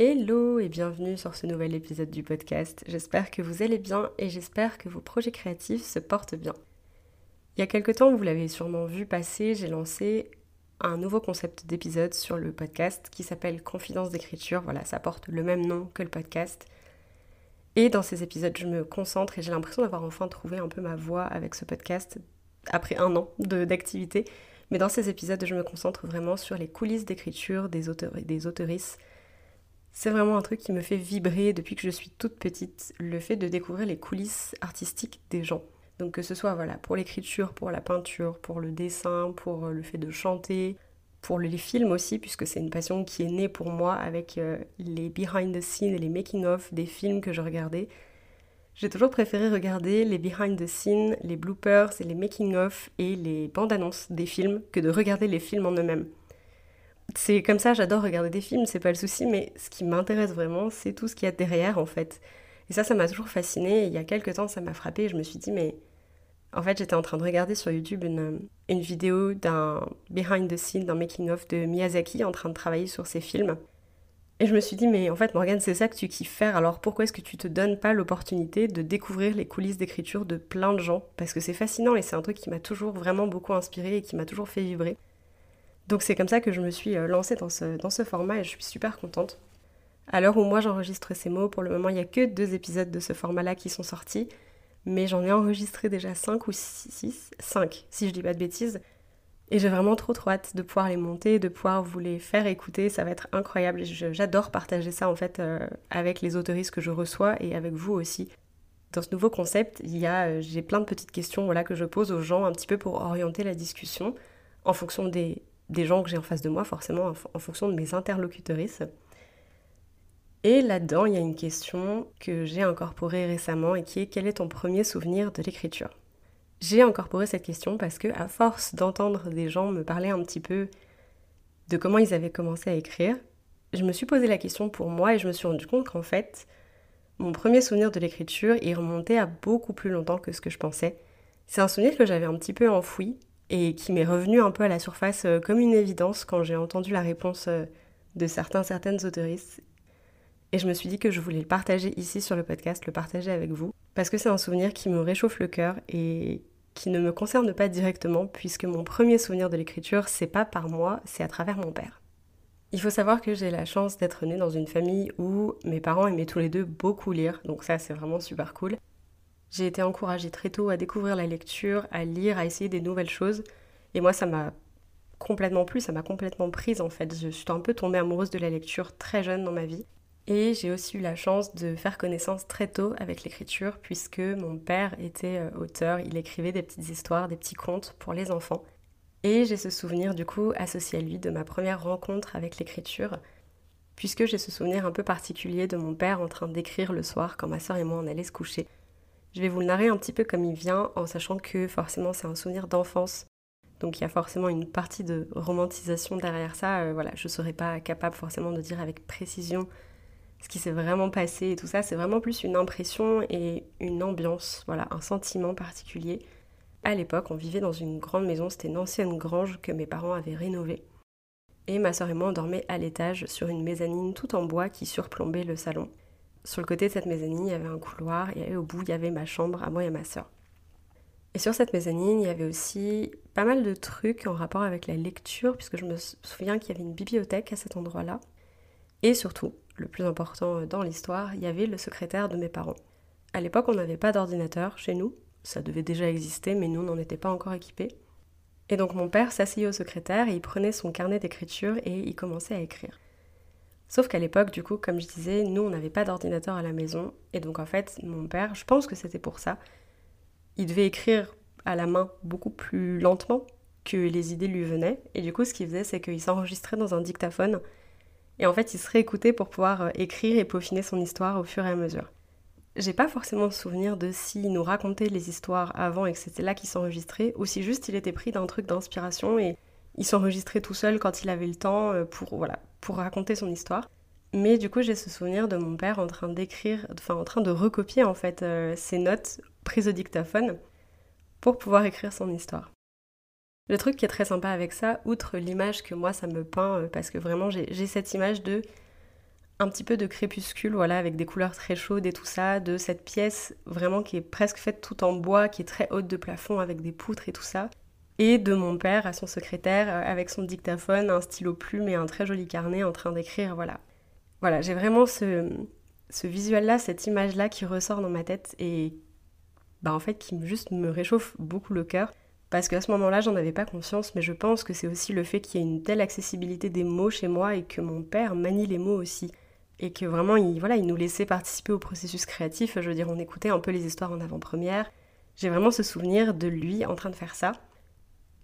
Hello et bienvenue sur ce nouvel épisode du podcast. J'espère que vous allez bien et j'espère que vos projets créatifs se portent bien. Il y a quelque temps, vous l'avez sûrement vu passer, j'ai lancé un nouveau concept d'épisode sur le podcast qui s'appelle Confidence d'écriture. Voilà, ça porte le même nom que le podcast. Et dans ces épisodes, je me concentre et j'ai l'impression d'avoir enfin trouvé un peu ma voix avec ce podcast après un an d'activité. Mais dans ces épisodes, je me concentre vraiment sur les coulisses d'écriture des auteurs et des auteurices c'est vraiment un truc qui me fait vibrer depuis que je suis toute petite, le fait de découvrir les coulisses artistiques des gens. Donc que ce soit voilà, pour l'écriture, pour la peinture, pour le dessin, pour euh, le fait de chanter, pour les films aussi, puisque c'est une passion qui est née pour moi avec euh, les behind the scenes et les making-of des films que je regardais. J'ai toujours préféré regarder les behind the scenes, les bloopers et les making-of et les bandes annonces des films que de regarder les films en eux-mêmes c'est comme ça, j'adore regarder des films, c'est pas le souci, mais ce qui m'intéresse vraiment, c'est tout ce qu'il y a derrière en fait. Et ça, ça m'a toujours fasciné. Il y a quelques temps, ça m'a frappé je me suis dit, mais en fait, j'étais en train de regarder sur YouTube une, vidéo d'un behind the scene, d'un making-of de Miyazaki en train de travailler sur ses films. Et je me suis dit, mais en fait, Morgane, c'est ça que tu kiffes faire, alors pourquoi est-ce que tu te donnes pas l'opportunité de découvrir les coulisses d'écriture de plein de gens? Parce que c'est fascinant et c'est un truc qui m'a toujours vraiment beaucoup inspiré et qui m'a toujours fait vibrer. Donc c'est comme ça que je me suis euh, lancée dans ce, dans ce format et je suis super contente. À l'heure où moi j'enregistre ces mots, pour le moment il n'y a que deux épisodes de ce format-là qui sont sortis, mais j'en ai enregistré déjà 5 ou 6, 5 si je dis pas de bêtises. Et j'ai vraiment trop trop hâte de pouvoir les monter, de pouvoir vous les faire écouter, ça va être incroyable. J'adore partager ça en fait euh, avec les autoristes que je reçois et avec vous aussi. Dans ce nouveau concept, il y a, euh, j'ai plein de petites questions voilà, que je pose aux gens un petit peu pour orienter la discussion en fonction des, des gens que j'ai en face de moi, forcément en, fonction de mes interlocutrices. Et là-dedans, il y a une question que j'ai incorporée récemment et qui est quel est ton premier souvenir de l'écriture? J'ai incorporé cette question parce que, à force d'entendre des gens me parler un petit peu de comment ils avaient commencé à écrire, je me suis posé la question pour moi et je me suis rendu compte qu'en fait, mon premier souvenir de l'écriture, il remontait à beaucoup plus longtemps que ce que je pensais. C'est un souvenir que j'avais un petit peu enfoui et qui m'est revenu un peu à la surface euh, comme une évidence quand j'ai entendu la réponse euh, de certains, certaines autoristes. Et je me suis dit que je voulais le partager ici sur le podcast, le partager avec vous, parce que c'est un souvenir qui me réchauffe le cœur et qui ne me concerne pas directement, puisque mon premier souvenir de l'écriture, c'est pas par moi, c'est à travers mon père. Il faut savoir que j'ai la chance d'être née dans une famille où mes parents aimaient tous les deux beaucoup lire, donc ça c'est vraiment super cool. J'ai été encouragée très tôt à découvrir la lecture, à lire, à essayer des nouvelles choses. Et moi, ça m'a complètement plu, ça m'a complètement prise en fait. Je suis un peu tombée amoureuse de la lecture très jeune dans ma vie. Et j'ai aussi eu la chance de faire connaissance très tôt avec l'écriture, puisque mon père était euh, auteur, il écrivait des petites histoires, des petits contes pour les enfants. Et j'ai ce souvenir du coup associé à lui de ma première rencontre avec l'écriture, puisque j'ai ce souvenir un peu particulier de mon père en train d'écrire le soir quand ma soeur et moi on allait se coucher. Je vais vous le narrer un petit peu comme il vient, en sachant que forcément c'est un souvenir d'enfance. Donc il y a forcément une partie de romantisation derrière ça. Euh, voilà, je ne serais pas capable forcément de dire avec précision ce qui s'est vraiment passé et tout ça. C'est vraiment plus une impression et une ambiance, voilà, un sentiment particulier. À l'époque, on vivait dans une grande maison, c'était une ancienne grange que mes parents avaient rénovée. Et ma soeur et moi, on dormait à l'étage sur une mezzanine tout en bois qui surplombait le salon. Sur le côté de cette mezzanine, il y avait un couloir et au bout, il y avait ma chambre à moi et à ma soeur. Et sur cette mezzanine, il y avait aussi pas mal de trucs en rapport avec la lecture, puisque je me souviens qu'il y avait une bibliothèque à cet endroit-là. Et surtout, le plus important dans l'histoire, il y avait le secrétaire de mes parents. À l'époque, on n'avait pas d'ordinateur chez nous. Ça devait déjà exister, mais nous, n'en étions pas encore équipés. Et donc mon père s'asseyait au secrétaire et il prenait son carnet d'écriture et il commençait à écrire. Sauf qu'à l'époque, du coup, comme je disais, nous, on n'avait pas d'ordinateur à la maison. Et donc, en fait, mon père, je pense que c'était pour ça, il devait écrire à la main beaucoup plus lentement que les idées lui venaient. Et du coup, ce qu'il faisait, c'est qu'il s'enregistrait dans un dictaphone. Et en fait, il se réécoutait pour pouvoir euh, écrire et peaufiner son histoire au fur et à mesure. j'ai pas forcément souvenir de s'il nous racontait les histoires avant et que c'était là qu'il s'enregistrait, ou si juste il était pris d'un truc d'inspiration et il s'enregistrait tout seul quand il avait le temps euh, pour, voilà, pour raconter son histoire. Mais du coup, j'ai ce souvenir de mon père en train d'écrire, enfin en train de recopier en fait euh, ses notes prises au dictaphone pour pouvoir écrire son histoire. Le truc qui est très sympa avec ça, outre l'image que moi ça me peint, euh, parce que vraiment j'ai cette image de un petit peu de crépuscule, voilà, avec des couleurs très chaudes et tout ça, de cette pièce vraiment qui est presque faite tout en bois, qui est très haute de plafond avec des poutres et tout ça, et de mon père à son secrétaire euh, avec son dictaphone, un stylo plume et un très joli carnet en train d'écrire, voilà. Voilà, j'ai vraiment ce, visuel-là, cette image-là qui ressort dans ma tête et bah en fait qui juste me réchauffe beaucoup le cœur. Parce qu'à ce moment-là, j'en avais pas conscience, mais je pense que c'est aussi le fait qu'il y ait une telle accessibilité des mots chez moi et que mon père manie les mots aussi et que vraiment il, voilà, il nous laissait participer au processus créatif. Je veux dire, on écoutait un peu les histoires en avant-première. J'ai vraiment ce souvenir de lui en train de faire ça.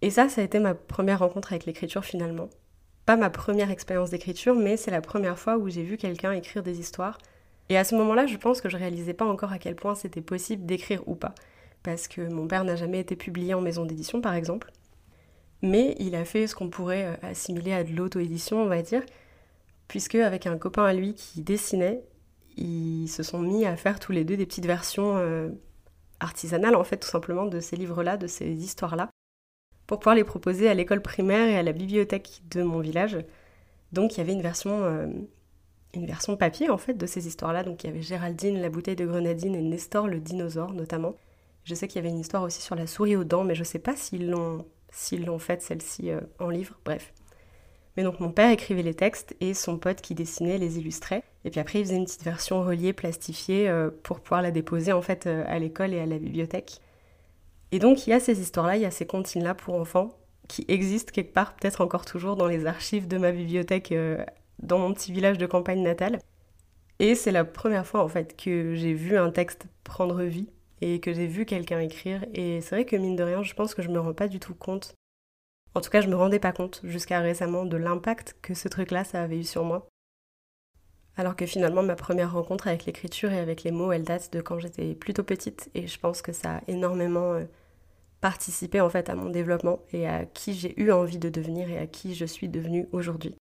Et ça, ça a été ma première rencontre avec l'écriture finalement. Pas ma première expérience d'écriture, mais c'est la première fois où j'ai vu quelqu'un écrire des histoires. Et à ce moment-là, je pense que je réalisais pas encore à quel point c'était possible d'écrire ou pas. Parce que mon père n'a jamais été publié en maison d'édition, par exemple. Mais il a fait ce qu'on pourrait euh, assimiler à de l'auto-édition, on va dire, puisque avec un copain à lui qui dessinait, ils se sont mis à faire tous les deux des petites versions euh, artisanales en fait tout simplement de ces livres-là, de ces histoires-là, pour pouvoir les proposer à l'école primaire et à la bibliothèque de mon village. Donc il y avait une version, euh, une version papier en fait de ces histoires-là. Donc il y avait Géraldine, la bouteille de grenadine et Nestor le dinosaure notamment. Je sais qu'il y avait une histoire aussi sur la souris aux dents, mais je ne sais pas s'ils l'ont s'ils l'ont faite celle-ci euh, en livre. Bref. Mais donc mon père écrivait les textes et son pote qui dessinait les illustrait. Et puis après il faisait une petite version reliée, plastifiée euh, pour pouvoir la déposer en fait à l'école et à la bibliothèque. Et donc il y a ces histoires-là, il y a ces comptines-là pour enfants qui existent quelque part, peut-être encore toujours dans les archives de ma bibliothèque euh, dans mon petit village de campagne natale. Et c'est la première fois en fait que j'ai vu un texte prendre vie et que j'ai vu quelqu'un écrire. Et c'est vrai que mine de rien, je pense que je me rends pas du tout compte en tout cas, je me rendais pas compte jusqu'à récemment de l'impact que ce truc-là, ça avait eu sur moi. Alors que finalement, ma première rencontre avec l'écriture et avec les mots, elle date de quand j'étais plutôt petite et je pense que ça a énormément euh, participé en fait à mon développement et à qui j'ai eu envie de devenir et à qui je suis devenue aujourd'hui.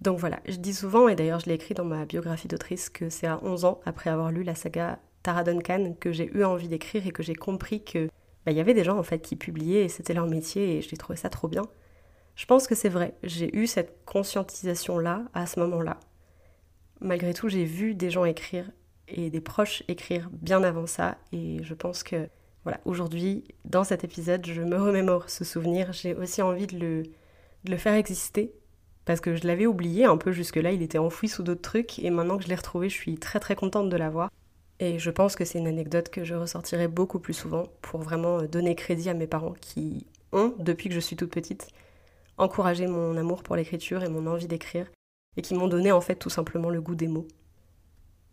Donc voilà, je dis souvent, et d'ailleurs je l'ai écrit dans ma biographie d'autrice, que c'est à 11 ans, après avoir lu la saga Tara Duncan, que j'ai eu envie d'écrire et que j'ai compris que bah, il y avait des gens en fait qui publiaient et c'était leur métier et j'ai trouvé ça trop bien. Je pense que c'est vrai, j'ai eu cette conscientisation-là à ce moment-là. Malgré tout, j'ai vu des gens écrire et des proches écrire bien avant ça et je pense que aujourd'hui, dans cet épisode, je me remémore ce souvenir, j'ai aussi envie de le, de le faire exister parce que je l'avais oublié un peu jusque-là, il était enfoui sous d'autres trucs et maintenant que je l'ai retrouvé, je suis très très contente de l'avoir. Et je pense que c'est une anecdote que je ressortirai beaucoup plus souvent pour vraiment donner crédit à mes parents qui ont, depuis que je suis toute petite, encouragé mon amour pour l'écriture et mon envie d'écrire, et qui m'ont donné en fait tout simplement le goût des mots.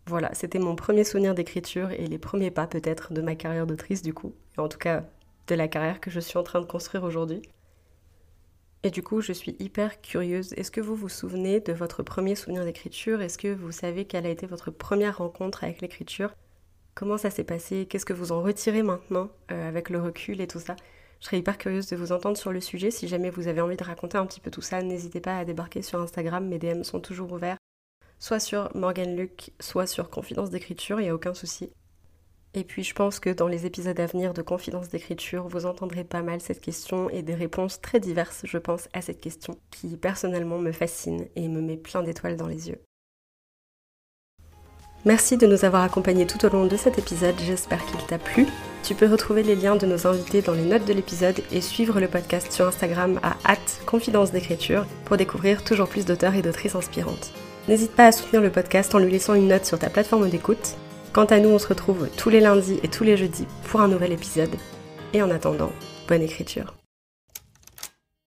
Voilà, c'était mon premier souvenir d'écriture et les premiers pas peut-être de ma carrière d'autrice du coup, et en tout cas de la carrière que je suis en train de construire aujourd'hui. Et du coup, je suis hyper curieuse. Est-ce que vous vous souvenez de votre premier souvenir d'écriture? Est-ce que vous savez quelle a été votre première rencontre avec l'écriture? Comment ça s'est passé? Qu'est-ce que vous en retirez maintenant euh, avec le recul et tout ça? Je serais hyper curieuse de vous entendre sur le sujet. Si jamais vous avez envie de raconter un petit peu tout ça, n'hésitez pas à débarquer sur Instagram. Mes DM sont toujours ouverts. Soit sur Morgan Luc, soit sur Confidence d'écriture, il n'y a aucun souci. Et puis je pense que dans les épisodes à venir de Confidence d'écriture, vous entendrez pas mal cette question et des réponses très diverses, je pense, à cette question, qui personnellement me fascine et me met plein d'étoiles dans les yeux. Merci de nous avoir accompagnés tout au long de cet épisode, j'espère qu'il t'a plu. Tu peux retrouver les liens de nos invités dans les notes de l'épisode et suivre le podcast sur Instagram à confidence d'écriture pour découvrir toujours plus d'auteurs et d'autrices inspirantes. N'hésite pas à soutenir le podcast en lui laissant une note sur ta plateforme d'écoute Quant à nous, on se retrouve tous les lundis et tous les jeudis pour un nouvel épisode. Et en attendant, bonne écriture.